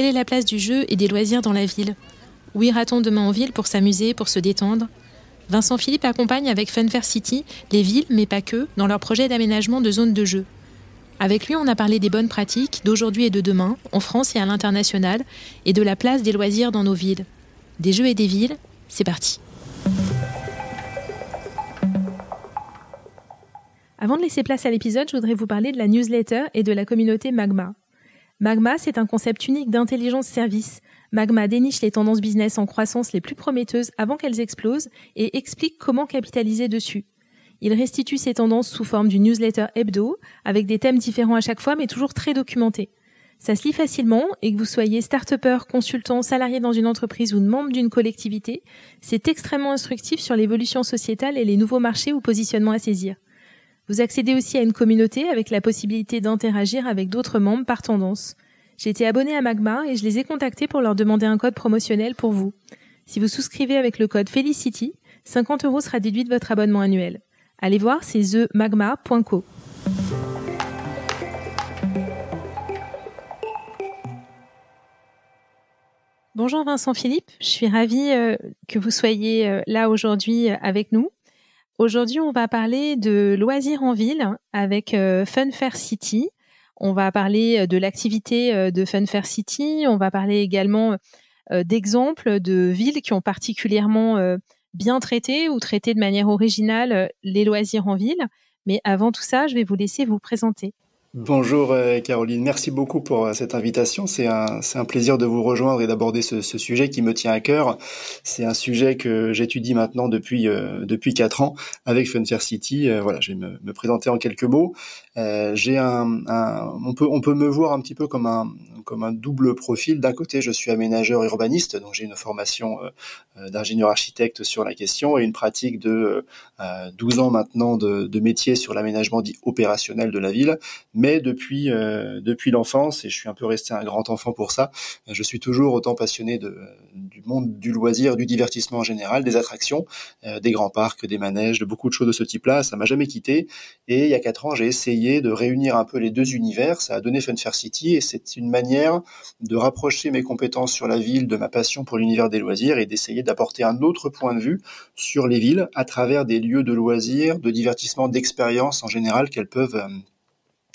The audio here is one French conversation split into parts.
Quelle est la place du jeu et des loisirs dans la ville? Où ira-t-on demain en ville pour s'amuser, pour se détendre? Vincent Philippe accompagne avec Funfair City les villes, mais pas que, dans leur projet d'aménagement de zones de jeu. Avec lui, on a parlé des bonnes pratiques d'aujourd'hui et de demain, en France et à l'international, et de la place des loisirs dans nos villes. Des jeux et des villes, c'est parti. Avant de laisser place à l'épisode, je voudrais vous parler de la newsletter et de la communauté Magma. Magma, c'est un concept unique d'intelligence service. Magma déniche les tendances business en croissance les plus prometteuses avant qu'elles explosent et explique comment capitaliser dessus. Il restitue ces tendances sous forme d'une newsletter hebdo, avec des thèmes différents à chaque fois, mais toujours très documentés. Ça se lit facilement, et que vous soyez start-upper, consultant, salarié dans une entreprise ou membre d'une collectivité, c'est extrêmement instructif sur l'évolution sociétale et les nouveaux marchés ou positionnements à saisir. Vous accédez aussi à une communauté avec la possibilité d'interagir avec d'autres membres par tendance. J'ai été abonné à Magma et je les ai contactés pour leur demander un code promotionnel pour vous. Si vous souscrivez avec le code Felicity, 50 euros sera déduit de votre abonnement annuel. Allez voir, c'est themagma.co. Bonjour Vincent Philippe, je suis ravie euh, que vous soyez euh, là aujourd'hui euh, avec nous. Aujourd'hui, on va parler de loisirs en ville avec euh, Funfair City. On va parler euh, de l'activité euh, de Funfair City. On va parler également d'exemples de villes qui ont particulièrement bien traité ou traité de manière originale les loisirs en ville. Mais avant tout ça, je vais vous laisser vous présenter. Bonjour euh, Caroline, merci beaucoup pour euh, cette invitation. C'est un, plaisir de vous rejoindre et d'aborder ce, sujet qui me tient à cœur. C'est un sujet que j'étudie maintenant depuis euh, quatre ans avec Funfair City. voilà, je vais me, présenter en quelques mots. J'ai un, on peut me voir un petit peu comme un comme un double profil. D'un côté, je suis aménageur urbaniste, donc j'ai une formation d'ingénieur architecte sur la question et une pratique de 12 ans maintenant de, de métier sur l'aménagement dit opérationnel de la ville mais depuis euh, depuis l'enfance, et je suis un peu resté un grand enfant pour ça, je suis toujours autant passionné du monde du loisir, du divertissement en général, des attractions, euh, des grands parcs, des manèges, de beaucoup de choses de ce type-là. Ça m'a jamais quitté. Et il y a quatre ans, j'ai essayé de réunir un peu les deux univers. Ça a donné Funfair City, et c'est une manière de rapprocher mes compétences sur la ville de ma passion pour l'univers des loisirs et d'essayer d'apporter un autre point de vue sur les villes à travers des lieux de loisirs, de divertissement, d'expérience en général qu'elles peuvent euh,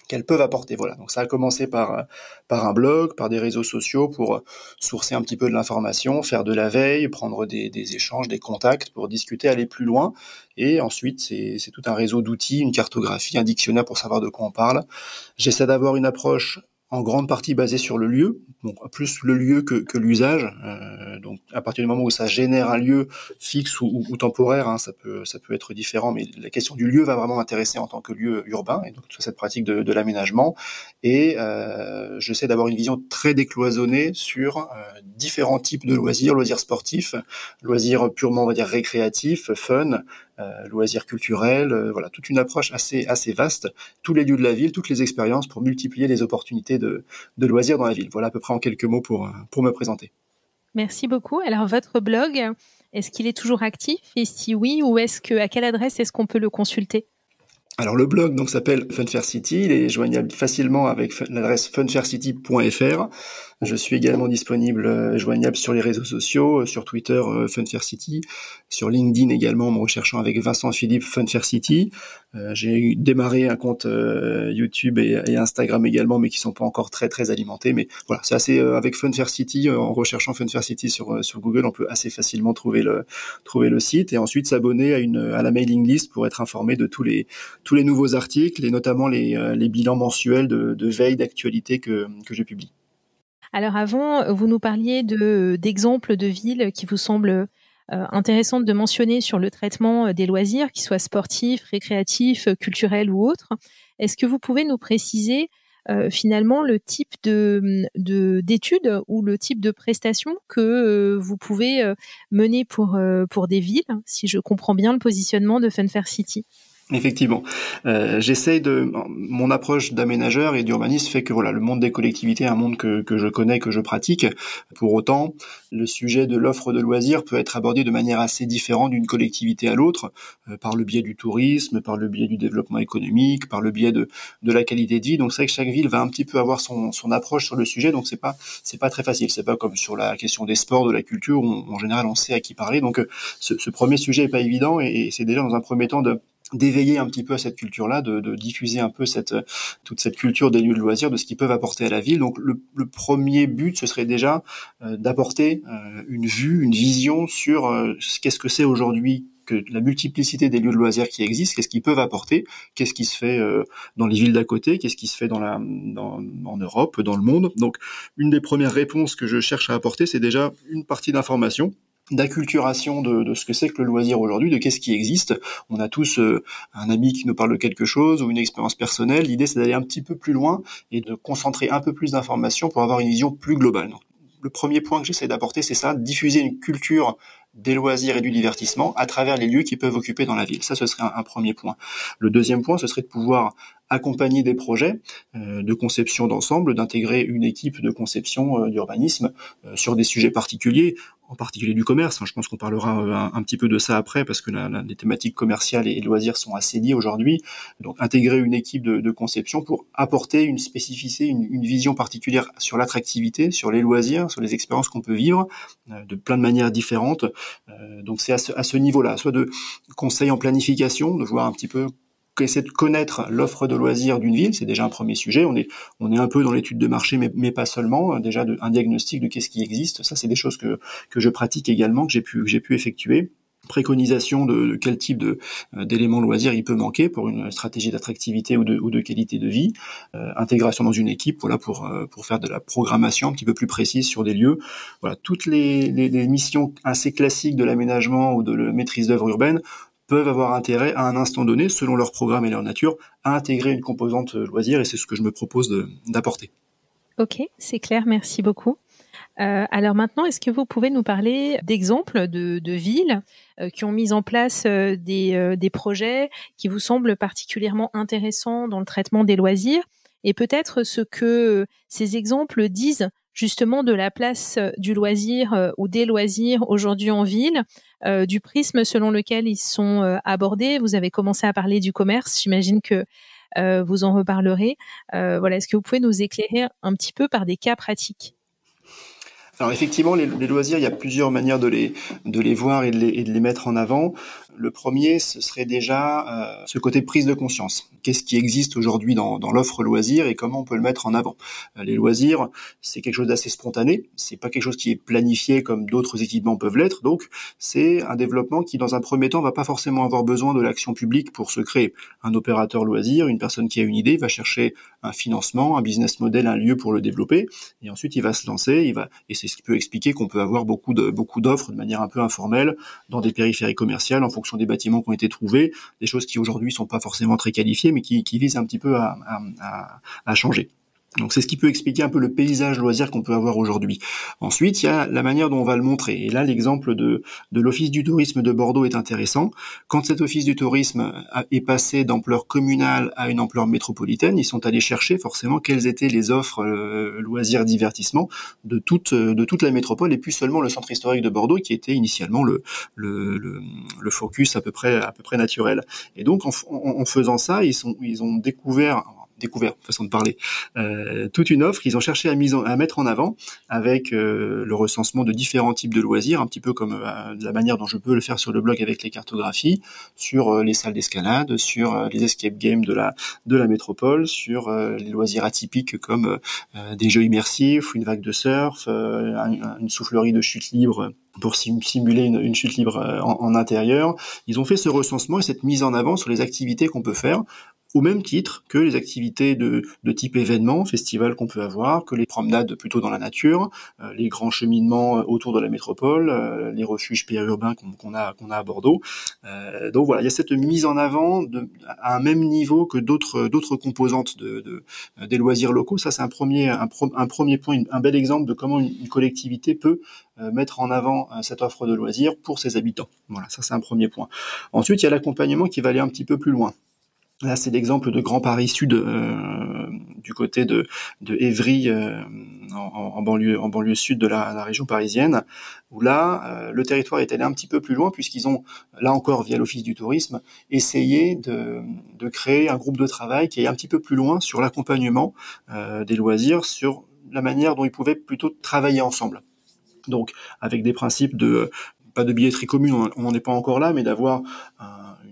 qu'elles peuvent apporter. Voilà. Donc ça a commencé par euh, par un blog, par des réseaux sociaux pour euh, sourcer un petit peu de l'information, faire de la veille, prendre des, des, échanges, des contacts pour discuter, aller plus loin. Et ensuite, c'est tout un réseau d'outils, une cartographie, un dictionnaire pour savoir de quoi on parle. J'essaie d'avoir une approche en grande partie basé sur le lieu, donc plus le lieu que, que l'usage. Euh, donc à partir du moment où ça génère un lieu fixe ou, ou, temporaire, hein, ça peut ça peut être différent, mais la question du lieu va vraiment m'intéresser en tant que lieu urbain et donc cette pratique de, de l'aménagement. Et euh, j'essaie d'avoir une vision très décloisonnée sur euh, différents types de loisirs, loisirs sportifs, loisirs purement on va dire récréatifs, fun, loisirs culturels, euh, voilà, toute une approche assez assez vaste, tous les lieux de la ville, toutes les expériences pour multiplier les opportunités de, de loisirs dans la ville. Voilà à peu près en quelques mots pour pour me présenter. Merci beaucoup. Alors votre blog, est-ce qu'il est toujours actif? Et si oui, ou est-ce que à quelle adresse est-ce qu'on peut le consulter? Alors le blog donc s'appelle Funfair City, il est joignable facilement avec l'adresse funfaircity.fr. Je suis également disponible, euh, joignable sur les réseaux sociaux, euh, sur Twitter euh, Funfair City, sur LinkedIn également en me recherchant avec Vincent Philippe Funfair City. J'ai démarré un compte YouTube et, Instagram également, mais qui sont pas encore très très alimentés. Mais voilà, c'est assez avec Funfair City en recherchant Funfair City sur sur Google, on peut assez facilement trouver le trouver le site et ensuite s'abonner à à la mailing list pour être informé de tous les tous les nouveaux articles et notamment les, les bilans mensuels de, de veille d'actualité que que je publie. Alors avant, vous nous parliez de d'exemples de villes qui vous semblent euh, intéressantes de mentionner sur le traitement euh, des loisirs, qu'ils soient sportifs, récréatifs, culturels ou autres. Est-ce que vous pouvez nous préciser finalement le type de d'études ou le type de prestations que vous pouvez mener pour des villes, si je comprends bien le positionnement de Funfair City? Effectivement, euh, de mon approche d'aménageur et d'urbaniste fait que voilà le monde des collectivités est un monde que, que je connais, que je pratique. Pour autant, le sujet de l'offre de loisirs peut être abordé de manière assez différente d'une collectivité à l'autre, euh, par le biais du tourisme, par le biais du développement économique, par le biais de, de la qualité de vie. Donc c'est vrai que chaque ville va un petit peu avoir son, son approche sur le sujet, donc c'est pas c'est pas très facile. C'est pas comme sur la question des sports, de la culture, où en général on sait à qui parler. Donc euh, ce, ce premier sujet est pas évident et c'est déjà dans un premier temps de d'éveiller un petit peu à cette culture-là, de, de, diffuser un peu cette toute cette culture des lieux de loisirs, de ce qu'ils peuvent apporter à la ville. Donc le, le premier but, ce serait déjà euh, d'apporter euh, une vue, une vision sur euh, qu'est-ce que c'est aujourd'hui que la multiplicité des lieux de loisirs qui existent, qu'est-ce qu'ils peuvent apporter, qu'est-ce qui se fait dans les villes d'à côté, qu'est-ce qui se fait dans la, dans, en Europe, dans le monde. Donc, une des premières réponses que je cherche à apporter, c'est déjà une partie d'information d'acculturation de, de, ce que c'est que le loisir aujourd'hui, de qu'est-ce qui existe. On a tous euh, un ami qui nous parle de quelque chose ou une expérience personnelle. L'idée, c'est d'aller un petit peu plus loin et de concentrer un peu plus d'informations pour avoir une vision plus globale. le premier point que j'essaie d'apporter, c'est ça, diffuser une culture des loisirs et du divertissement à travers les lieux qu'ils peuvent occuper dans la ville. Ça, ce serait un, premier point. Le deuxième point, ce serait de pouvoir accompagner des projets euh, de conception d'ensemble, d'intégrer une équipe de conception euh, d'urbanisme euh, sur des sujets particuliers, en particulier du commerce. Hein. je pense qu'on parlera un, petit peu de ça après parce que les thématiques commerciales et loisirs sont assez liées aujourd'hui. Donc intégrer une équipe de, conception pour apporter une spécificité, une, une vision particulière sur l'attractivité, sur les loisirs, sur les expériences qu'on peut vivre de plein de manières différentes. Donc c'est à ce, niveau-là, soit de conseils en planification, de voir un petit peu essayer de connaître l'offre de loisirs d'une ville, c'est déjà un premier sujet. On est, on est un peu dans l'étude de marché, mais, mais pas seulement. Déjà de, un diagnostic de qu'est-ce qui existe. Ça, c'est des choses que, que je pratique également, que j'ai pu, j'ai pu effectuer préconisation de, quel type euh, d'éléments loisirs il peut manquer pour une stratégie d'attractivité ou de, ou de qualité de vie, euh, intégration dans une équipe, voilà pour euh, pour faire de la programmation un petit peu plus précise sur des lieux. Voilà toutes les, les, missions assez classiques de l'aménagement ou de la maîtrise d'œuvre urbaine peuvent avoir intérêt à un instant donné, selon leur programme et leur nature, à intégrer une composante loisir et c'est ce que je me propose d'apporter. Ok, c'est clair, merci beaucoup. Euh, alors maintenant, est-ce que vous pouvez nous parler d'exemples de, villes euh, qui ont mis en place euh, des, des, projets qui vous semblent particulièrement intéressants dans le traitement des loisirs et peut-être ce que ces exemples disent justement de la place du loisir ou des loisirs aujourd'hui en ville euh, du prisme selon lequel ils sont euh, abordés. Vous avez commencé à parler du commerce, j'imagine que euh, vous en reparlerez. voilà, est-ce que vous pouvez nous éclairer un petit peu par des cas pratiques? Alors effectivement, les, loisirs, il y a plusieurs manières de les, de les voir et de les, et de les mettre en avant. Le premier, ce serait déjà euh, ce côté prise de conscience. Qu'est-ce qui existe aujourd'hui dans, l'offre loisir et comment on peut le mettre en avant? Euh, Les loisirs, c'est quelque chose d'assez spontané. C'est pas quelque chose qui est planifié comme d'autres équipements peuvent l'être. Donc, c'est un développement qui, dans un premier temps, va pas forcément avoir besoin de l'action publique pour se créer. Un opérateur loisir, une personne qui a une idée, va chercher un financement, un business model, un lieu pour le développer, et ensuite il va se lancer. Il va, et c'est ce qui peut expliquer qu'on peut avoir beaucoup de beaucoup d'offres de manière un peu informelle dans des périphéries commerciales en fonction fonction des bâtiments qui ont été trouvés, des choses qui aujourd'hui sont pas forcément très qualifiées, mais qui, visent un petit peu à changer. Donc c'est ce qui peut expliquer un peu le paysage loisir qu'on peut avoir aujourd'hui. Ensuite, il y a la manière dont on va le montrer. Et là, l'exemple de, de l'Office du tourisme de Bordeaux est intéressant. Quand cet Office du tourisme est passé d'ampleur communale à une ampleur métropolitaine, ils sont allés chercher forcément quelles étaient les offres euh, loisirs divertissement de toute, de toute la métropole et plus seulement le centre historique de Bordeaux qui était initialement le, le, le, focus à peu près, à peu près naturel. Et donc en, en faisant ça, ils, sont, ils ont découvert découvert, façon de parler, euh, toute une offre qu'ils ont cherché à, mise à mettre en avant avec euh, le recensement de différents types de loisirs, un petit peu comme euh, la manière dont je peux le faire sur le blog avec les cartographies, sur euh, les salles d'escalade, sur euh, les escape games de la de la métropole, sur les loisirs atypiques comme des jeux immersifs, une vague de surf, une soufflerie de chute libre pour simuler une, une chute libre en, en, intérieur. Ils ont fait ce recensement et cette mise en avant sur les activités qu'on peut faire au même titre que les activités de, de type événement, festival qu'on peut avoir, que les promenades plutôt dans la nature, euh, les grands cheminements autour de la métropole, euh, les refuges périurbains qu'on a qu'on a à Bordeaux. Euh, donc voilà, il y a cette mise en avant de, à un même niveau que d'autres d'autres composantes de, de, des loisirs locaux. Ça c'est un premier un, un, premier point, un bel exemple de comment une, collectivité peut mettre en avant cette offre de loisirs pour ses habitants. Voilà, ça c'est un premier point. Ensuite, il y a l'accompagnement qui va aller un petit peu plus loin. Là, c'est l'exemple de Grand Paris Sud, euh, du côté de, de Évry, euh, en, banlieue, en banlieue sud de la, région parisienne, où là, euh, le territoire est allé un petit peu plus loin, puisqu'ils ont, là encore, via l'Office du tourisme, essayé de, de, créer un groupe de travail qui est un petit peu plus loin sur l'accompagnement des loisirs, sur la manière dont ils pouvaient plutôt travailler ensemble. Donc, avec des principes de, pas de billetterie commune, on n'en est pas encore là, mais d'avoir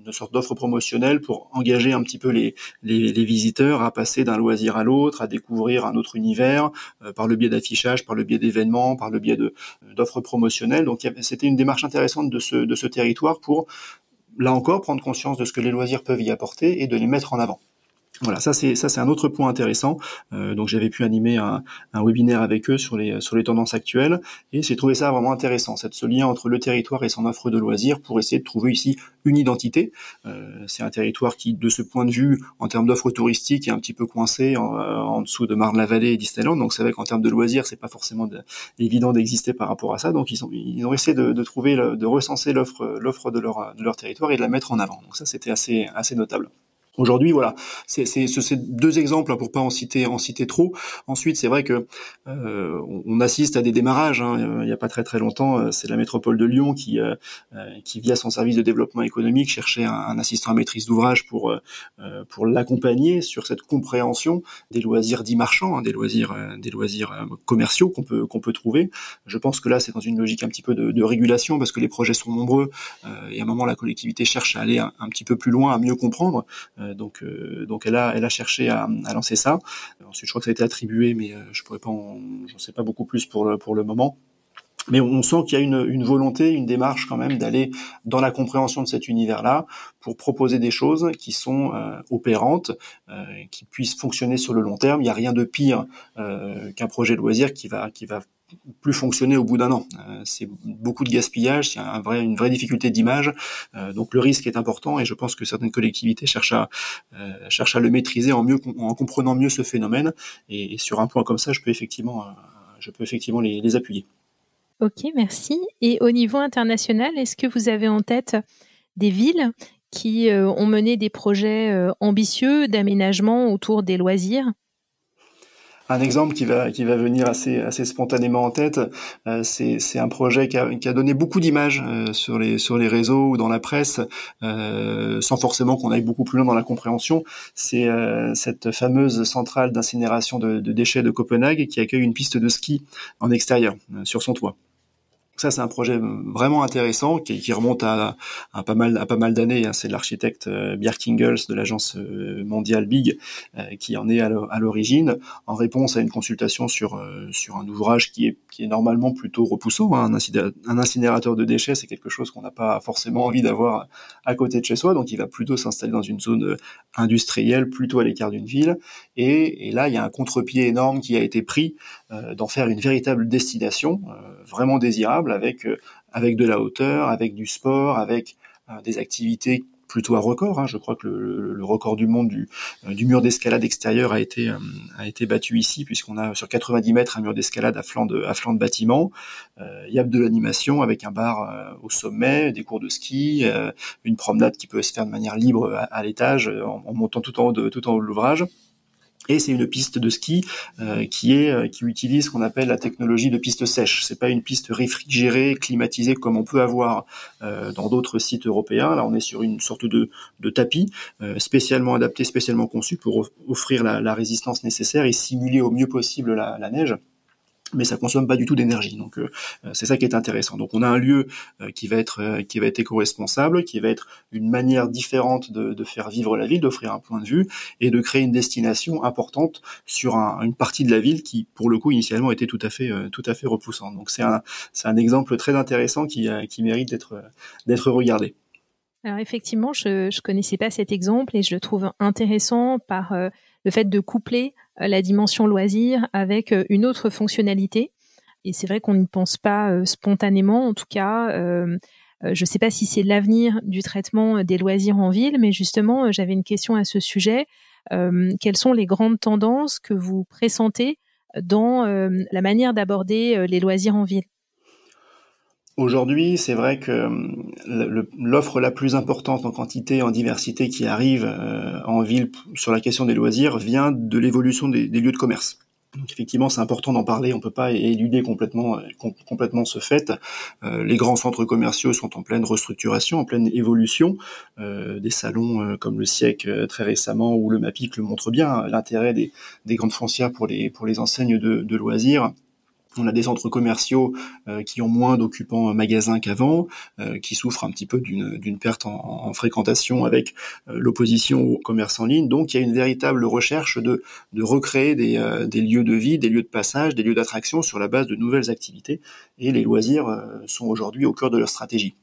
une sorte d'offre promotionnelle pour engager un petit peu les, les, visiteurs à passer d'un loisir à l'autre, à découvrir un autre univers euh, par le biais d'affichage, par le biais d'événements, par le biais d'offres promotionnelles. Donc c'était une démarche intéressante de ce de ce territoire pour là encore prendre conscience de ce que les loisirs peuvent y apporter et de les mettre en avant. Voilà, ça c'est ça c'est un autre point intéressant. Euh, donc j'avais pu animer un, un, webinaire avec eux sur les sur les tendances actuelles et j'ai trouvé ça vraiment intéressant, cette ce lien entre le territoire et son offre de loisirs pour essayer de trouver ici une identité. Euh, c'est un territoire qui, de ce point de vue, en termes d'offres touristiques, est un petit peu coincé en, en dessous de Marne-la-Vallée et Disneyland. Donc c'est vrai qu'en termes de loisirs, c'est pas forcément évident d'exister par rapport à ça. Donc ils ont ils ont essayé de, de trouver de recenser l'offre l'offre de leur de leur territoire et de la mettre en avant. Donc ça c'était assez assez notable. Aujourd'hui, voilà, c'est deux exemples hein, pour pas en citer en citer trop. Ensuite, c'est vrai que euh, on assiste à des démarrages. Hein, il n'y a pas très très longtemps, euh, c'est la métropole de Lyon qui euh, qui via son service de développement économique cherchait un, assistant à maîtrise d'ouvrage pour pour l'accompagner sur cette compréhension des loisirs dits marchands, hein, des loisirs des loisirs commerciaux qu'on peut qu'on peut trouver. Je pense que là, c'est dans une logique un petit peu de, de, régulation parce que les projets sont nombreux et à un moment la collectivité cherche à aller un, un petit peu plus loin, à mieux comprendre. Euh, donc, euh, donc elle a, elle a cherché à, lancer ça. Ensuite, je crois que ça a été attribué, mais euh, je pourrais pas, sais pas beaucoup plus pour le, pour le moment. Mais on sent qu'il y a une, une, volonté, une démarche quand même d'aller dans la compréhension de cet univers-là pour proposer des choses qui sont opérantes, qui puissent fonctionner sur le long terme. Il n'y a rien de pire qu'un projet de loisir qui va qui va plus fonctionner au bout d'un an. Euh, c'est beaucoup de gaspillage, vrai, une vraie difficulté d'image, euh, donc le risque est important et je pense que certaines collectivités cherchent à, euh, le maîtriser en, comprenant mieux ce phénomène et, sur un point comme ça, je peux effectivement, je peux effectivement les, les appuyer. Ok, merci. Et au niveau international, est-ce que vous avez en tête des villes qui ont mené des projets ambitieux d'aménagement autour des loisirs? Un exemple qui va qui va venir assez assez spontanément en tête, euh, c'est un projet qui a, qui a donné beaucoup d'images euh, sur les sur les réseaux ou dans la presse, euh, sans forcément qu'on aille beaucoup plus loin dans la compréhension. C'est cette fameuse centrale d'incinération de, de, déchets de Copenhague qui accueille une piste de ski en extérieur sur son toit. Ça, c'est un projet vraiment intéressant qui, remonte à, pas mal, d'années. Hein. C'est l'architecte euh, Bjark Ingels de l'agence euh, mondiale Big euh, qui en est à l'origine, en réponse à une consultation sur un ouvrage qui est normalement plutôt repoussant. Hein. Un, incinérateur de déchets, c'est quelque chose qu'on n'a pas forcément envie d'avoir à côté de chez soi, donc il va plutôt s'installer dans une zone industrielle, plutôt à l'écart d'une ville. Et, là, il y a un contre-pied énorme qui a été pris d'en faire une véritable destination, vraiment désirable avec euh, avec de la hauteur, avec du sport, avec euh, des activités plutôt à record. Hein. Je crois que le, record du monde du, euh, mur d'escalade extérieur a été battu ici puisqu'on a sur 90 mètres un mur d'escalade à flanc de à bâtiment. il y a de l'animation avec un bar au sommet, des cours de ski, une promenade qui peut se faire de manière libre à, l'étage en, montant tout en haut tout en haut de l'ouvrage. Et c'est une piste de ski euh, euh, qui utilise ce qu'on appelle la technologie de piste sèche. C'est pas une piste réfrigérée, climatisée comme on peut avoir euh, dans d'autres sites européens. Là, on est sur une sorte de, tapis spécialement adapté, spécialement conçu pour offrir la, résistance nécessaire et simuler au mieux possible la neige mais ça consomme pas du tout d'énergie. Donc euh, euh, c'est ça qui est intéressant. Donc on a un lieu euh, qui va être qui va être éco-responsable, qui va être une manière différente de, de faire vivre la ville, d'offrir un point de vue et de créer une destination importante sur un, une partie de la ville qui pour le coup initialement était tout à fait tout à fait repoussante. Donc c'est un c'est un exemple très intéressant qui qui mérite d'être d'être regardé. Alors effectivement, je ne connaissais pas cet exemple et je le trouve intéressant par euh, le fait de coupler euh, la dimension loisir avec euh, une autre fonctionnalité. Et c'est vrai qu'on n'y pense pas spontanément, en tout cas. je ne sais pas si c'est l'avenir du traitement des loisirs en ville, mais justement, j'avais une question à ce sujet. quelles sont les grandes tendances que vous pressentez dans la manière d'aborder les loisirs en ville? Aujourd'hui, c'est vrai que euh, l'offre la plus importante en quantité, en diversité qui arrive euh, en ville sur la question des loisirs vient de l'évolution des, lieux de commerce. Donc effectivement, c'est important d'en parler. On peut pas éluder complètement euh, complètement ce fait. les grands centres commerciaux sont en pleine restructuration, en pleine évolution. des salons comme le Siècle très récemment ou le MAPIC le montrent bien. L'intérêt des, grandes foncières pour les pour les enseignes de, de loisirs on a des centres commerciaux euh, qui ont moins d'occupants magasins qu'avant, euh, qui souffrent un petit peu d'une perte en, fréquentation avec euh, l'opposition au commerce en ligne. Donc il y a une véritable recherche de, recréer des lieux de vie, des lieux de passage, des lieux d'attraction sur la base de nouvelles activités. Et les loisirs sont aujourd'hui au cœur de leur stratégie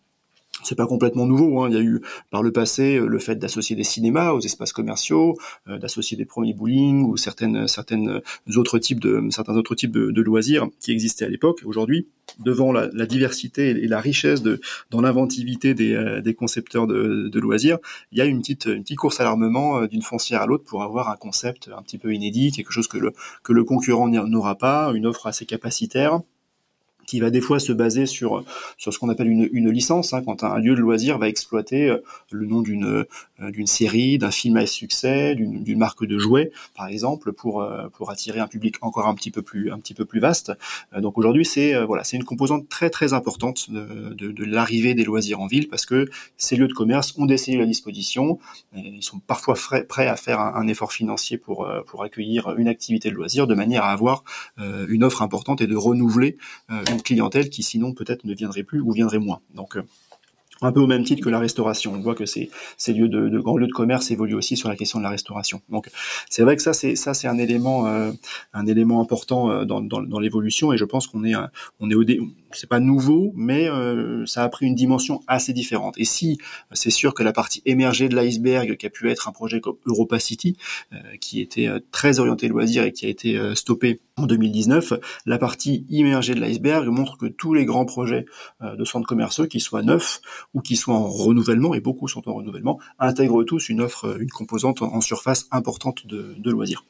c'est pas complètement nouveau. Hein. Il y a eu par le passé euh, le fait d'associer des cinémas aux espaces commerciaux, euh, d'associer des premiers bowling ou certaines certaines autres types de certains autres types de, loisirs qui existaient à l'époque. Aujourd'hui, devant la, diversité et la richesse de dans l'inventivité des, euh, des concepteurs de, de, loisirs, il y a une petite une petite course à l'armement d'une foncière à l'autre pour avoir un concept un petit peu inédit, quelque chose que le que le concurrent n'aura pas, une offre assez capacitaire qui va des fois se baser sur sur ce qu'on appelle une, une licence, hein, quand un lieu de loisir va exploiter euh, le nom d'une euh, d'une série, d'un film à succès, d'une marque de jouets, par exemple, pour euh, pour attirer un public encore un petit peu plus un petit peu plus vaste. Donc aujourd'hui, c'est voilà, c'est une composante très très importante de, de, de l'arrivée des loisirs en ville parce que ces lieux de commerce ont des cellules à disposition, ils sont parfois prêts à faire un, effort financier pour pour accueillir une activité de loisir de manière à avoir une offre importante et de renouveler clientèle qui sinon peut-être ne viendrait plus ou viendrait moins. Donc euh, un peu au même titre que la restauration. On voit que ces, lieux de, grands lieux de commerce évoluent aussi sur la question de la restauration. Donc c'est vrai que ça c'est euh, un élément important euh, dans l'évolution et je pense qu'on est on est au dé, c'est pas nouveau, mais euh, ça a pris une dimension assez différente. Et si c'est sûr que la partie émergée de l'iceberg, qui a pu être un projet comme Europa City, euh, qui était euh, très orienté loisir et qui a été stoppé en 2019, la partie immergée de l'iceberg montre que tous les grands projets de centres commerciaux, qu'ils soient neufs ou qu'ils soient en renouvellement, et beaucoup sont en renouvellement, intègrent tous une offre, une composante en surface importante de, de loisirs.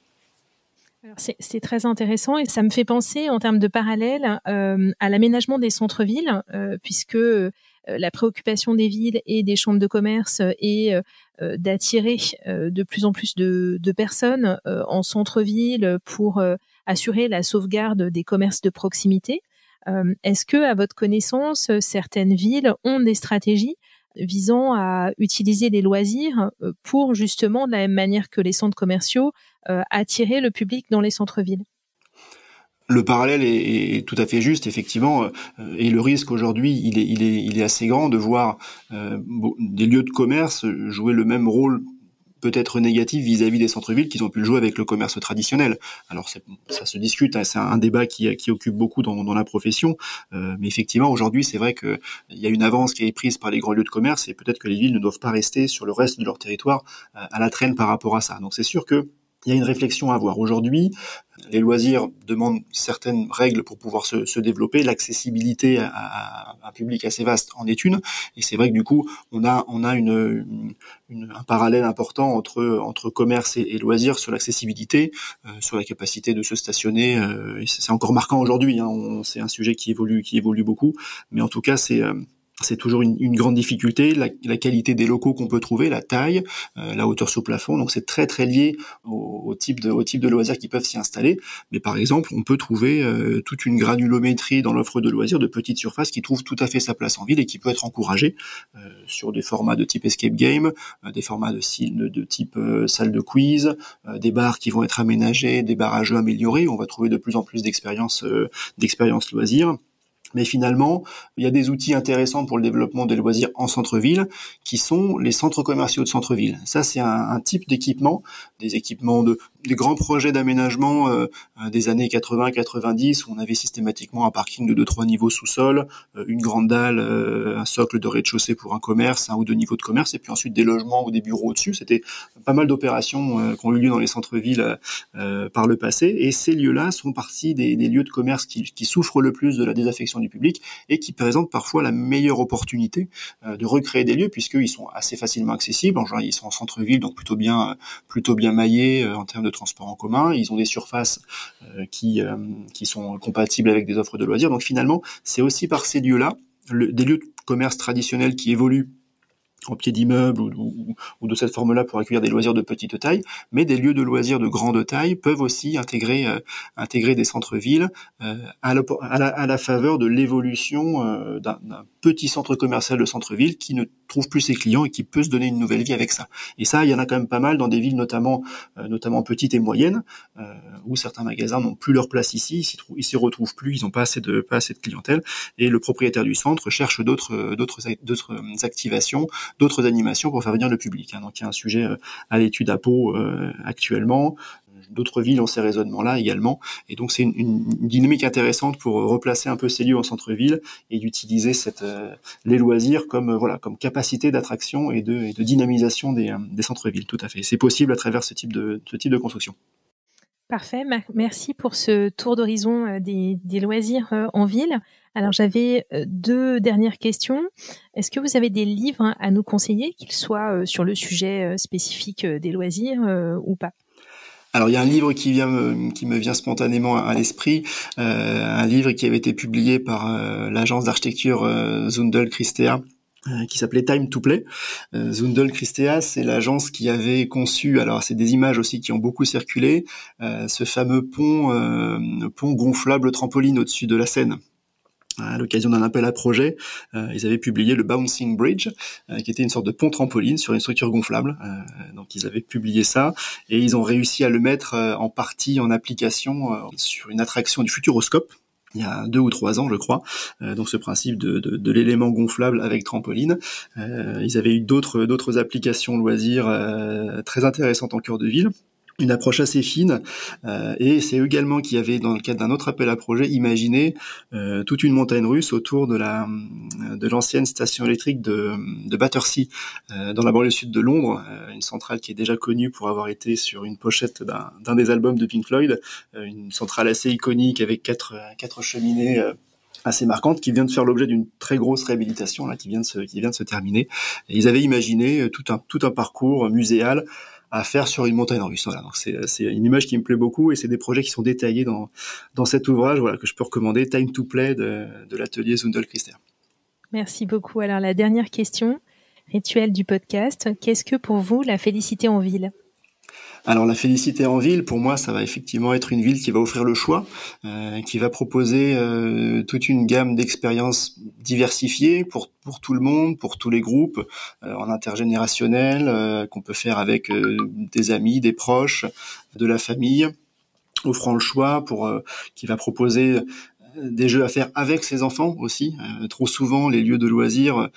C'est très intéressant et ça me fait penser en termes de parallèle euh, à l'aménagement des centres-villes, euh, puisque euh, la préoccupation des villes et des chambres de commerce est d'attirer de plus en plus de, de personnes en centre-ville pour assurer la sauvegarde des commerces de proximité. Est-ce que, à votre connaissance, certaines villes ont des stratégies visant à utiliser les loisirs pour justement, de la même manière que les centres commerciaux, attirer le public dans les centres-villes. Le parallèle est, tout à fait juste, effectivement, euh, et le risque aujourd'hui, il est, assez grand de voir euh, des lieux de commerce jouer le même rôle peut-être négatif vis-à-vis des centres-villes qu'ils ont pu le jouer avec le commerce traditionnel. Alors ça se discute, hein, c'est un, débat qui, occupe beaucoup dans la profession, mais effectivement aujourd'hui c'est vrai qu'il y a une avance qui est prise par les grands lieux de commerce et peut-être que les villes ne doivent pas rester sur le reste de leur territoire à la traîne par rapport à ça. Donc c'est sûr que il y a une réflexion à avoir. Aujourd'hui, les loisirs demandent certaines règles pour pouvoir se, se développer. L'accessibilité à, un public assez vaste en est une. Et c'est vrai que du coup, on a, on a une, une, un parallèle important entre, entre commerce et, loisirs sur l'accessibilité, euh, sur la capacité de se stationner. Euh, c'est encore marquant aujourd'hui. Hein, c'est un sujet qui évolue, qui évolue beaucoup. Mais en tout cas, c'est euh, c'est toujours une, grande difficulté, la, qualité des locaux qu'on peut trouver, la taille, euh, la hauteur sous plafond. Donc c'est très très lié au, au, type de, au type de loisirs qui peuvent s'y installer. Mais par exemple, on peut trouver euh, toute une granulométrie dans l'offre de loisirs de petites surfaces qui trouve tout à fait sa place en ville et qui peut être encouragée euh, sur des formats de type escape game, des formats de, de, de type salle de quiz, des bars qui vont être aménagés, des bars à améliorés. On va trouver de plus en plus d'expériences d'expériences loisirs. Mais finalement, il y a des outils intéressants pour le développement des loisirs en centre-ville, qui sont les centres commerciaux de centre-ville. Ça, c'est un, type d'équipement, des équipements de des grands projets d'aménagement euh, euh, des années 80-90 où on avait systématiquement un parking de 2-3 niveaux sous-sol, euh, une grande dalle, un socle de rez-de-chaussée pour un commerce, un ou deux niveaux de commerce, et puis ensuite des logements ou des bureaux au-dessus. C'était pas mal d'opérations qui ont eu lieu dans les centres-villes par le passé, et ces lieux-là sont partie des, des, lieux de commerce qui, qui, souffrent le plus de la désaffection du public et qui présentent parfois la meilleure opportunité de recréer des lieux puisqu'ils sont assez facilement accessibles. En général, ils sont en centre-ville, donc plutôt bien, plutôt bien maillés en termes de transport en commun, ils ont des surfaces euh, qui, euh, qui sont compatibles avec des offres de loisirs. Donc finalement, c'est aussi par ces lieux-là, des lieux de commerce traditionnels qui évoluent en pied d'immeuble ou, de cette forme-là pour accueillir des loisirs de petite taille, mais des lieux de loisirs de grande taille peuvent aussi intégrer euh, intégrer des centres-villes euh, à, la, faveur de l'évolution euh, d'un petit centre commercial de centre-ville qui ne trouve plus ses clients et qui peut se donner une nouvelle vie avec ça. Et ça, il y en a quand même pas mal dans des villes notamment notamment petites et moyennes où certains magasins n'ont plus leur place ici, ils s'y retrouvent plus, ils n'ont pas de pas assez de clientèle et le propriétaire du centre cherche d'autres activations d'autres animations pour faire venir le public. Hein. Donc il y a un sujet euh, à l'étude à Pau euh, actuellement. D'autres villes ont ces raisonnements-là également, et donc c'est une, dynamique intéressante pour replacer un peu ces lieux en centre-ville et d'utiliser euh, les loisirs comme voilà comme capacité d'attraction et de, dynamisation des, des centres-villes. Tout à fait, c'est possible à travers ce type de construction. Parfait, merci pour ce tour d'horizon des, des, loisirs en ville. Alors j'avais euh, deux dernières questions. Est-ce que vous avez des livres à nous conseiller, qu'ils soient euh, sur le sujet euh, spécifique des loisirs ou pas? Alors il y a un livre qui vient me, qui me vient spontanément à, l'esprit, un livre qui avait été publié par l'agence d'architecture Zundel Christea qui s'appelait Time to Play. Zundel Christea, c'est l'agence qui avait conçu, alors c'est des images aussi qui ont beaucoup circulé, ce fameux pont, pont gonflable trampoline au-dessus de la Seine à l'occasion d'un appel à projet, euh, ils avaient publié le Bouncing Bridge, euh, qui était une sorte de pont trampoline sur une structure gonflable. Euh, donc ils avaient publié ça et ils ont réussi à le mettre en partie en application sur une attraction du Futuroscope, il y a deux ou trois ans, je crois. donc ce principe de, de, l'élément gonflable avec trampoline. Euh, ils avaient eu d'autres d'autres applications loisirs très intéressantes en cœur de ville une approche assez fine euh, et c'est également qui avaient dans le cadre d'un autre appel à projet imaginé euh, toute une montagne russe autour de la de l'ancienne station électrique de, de Battersea euh, dans la banlieue sud de Londres une centrale qui est déjà connue pour avoir été sur une pochette d'un des albums de Pink Floyd une centrale assez iconique avec quatre quatre cheminées assez marquantes qui vient de faire l'objet d'une très grosse réhabilitation là qui vient de se qui vient de se terminer. Ils avaient imaginé tout un tout un parcours muséal à faire sur une montagne russe. Voilà, donc c'est, une image qui me plaît beaucoup et c'est des projets qui sont détaillés dans, dans cet ouvrage voilà, que je peux recommander, Time to Play de, de l'atelier Zundel Christer. Merci beaucoup. Alors la dernière question, rituel du podcast, qu'est-ce que pour vous la félicité en ville? Alors la félicité en ville, pour moi, ça va effectivement être une ville qui va offrir le choix, euh, qui va proposer euh, toute une gamme d'expériences diversifiées pour pour tout le monde, pour tous les groupes, euh, en intergénérationnel, qu'on peut faire avec des amis, des proches, de la famille, offrant le choix pour qui va proposer des jeux à faire avec ses enfants aussi. trop souvent, les lieux de loisirs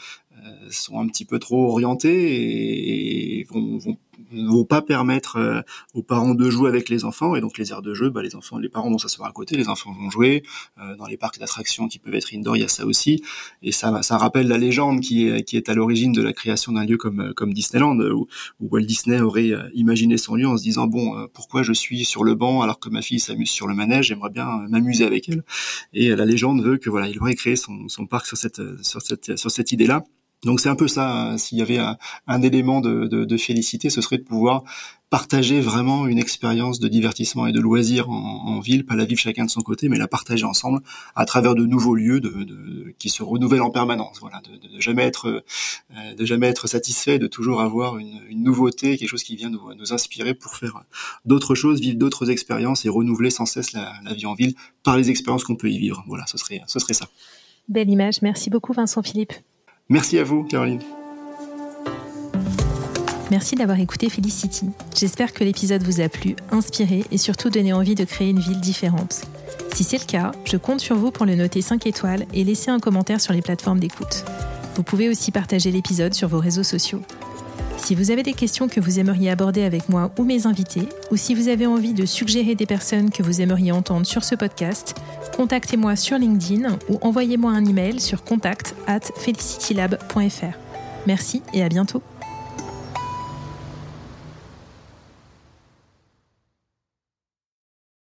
sont un petit peu trop orientés et vont, vont ne vont pas permettre euh, aux parents de jouer avec les enfants. Et donc les aires de jeu, bah, les enfants, les parents vont s'asseoir à côté, les enfants vont jouer euh, dans les parcs d'attractions qui peuvent être indoor, il y a ça aussi. Et ça, ça rappelle la légende qui est qui est à l'origine de la création d'un lieu comme comme Disneyland où, Walt Disney aurait euh, imaginé son lieu en se disant bon pourquoi je suis sur le banc alors que ma fille s'amuse sur le manège, j'aimerais bien m'amuser avec elle. Et la légende veut que voilà il aurait créé son, son parc sur cette sur cette sur cette idée là donc c'est un peu ça, hein. s'il y avait un, élément de, de, félicité, ce serait de pouvoir partager vraiment une expérience de divertissement et de loisir en, ville, pas la vivre chacun de son côté, mais la partager ensemble à travers de nouveaux lieux de, qui se renouvellent en permanence. Voilà, de, jamais être euh, de jamais être satisfait, de toujours avoir une, nouveauté, quelque chose qui vient nous, nous inspirer pour faire d'autres choses, vivre d'autres expériences et renouveler sans cesse la, la vie en ville par les expériences qu'on peut y vivre. Voilà, ce serait ce serait ça. Belle image. Merci beaucoup, Vincent Philippe. Merci à vous, Caroline. Merci d'avoir écouté Felicity. J'espère que l'épisode vous a plu, inspiré et surtout donné envie de créer une ville différente. Si c'est le cas, je compte sur vous pour le noter 5 étoiles et laisser un commentaire sur les plateformes d'écoute. Vous pouvez aussi partager l'épisode sur vos réseaux sociaux. Si vous avez des questions que vous aimeriez aborder avec moi ou mes invités, ou si vous avez envie de suggérer des personnes que vous aimeriez entendre sur ce podcast, contactez-moi sur LinkedIn ou envoyez-moi un email sur contact at felicitylab.fr. Merci et à bientôt.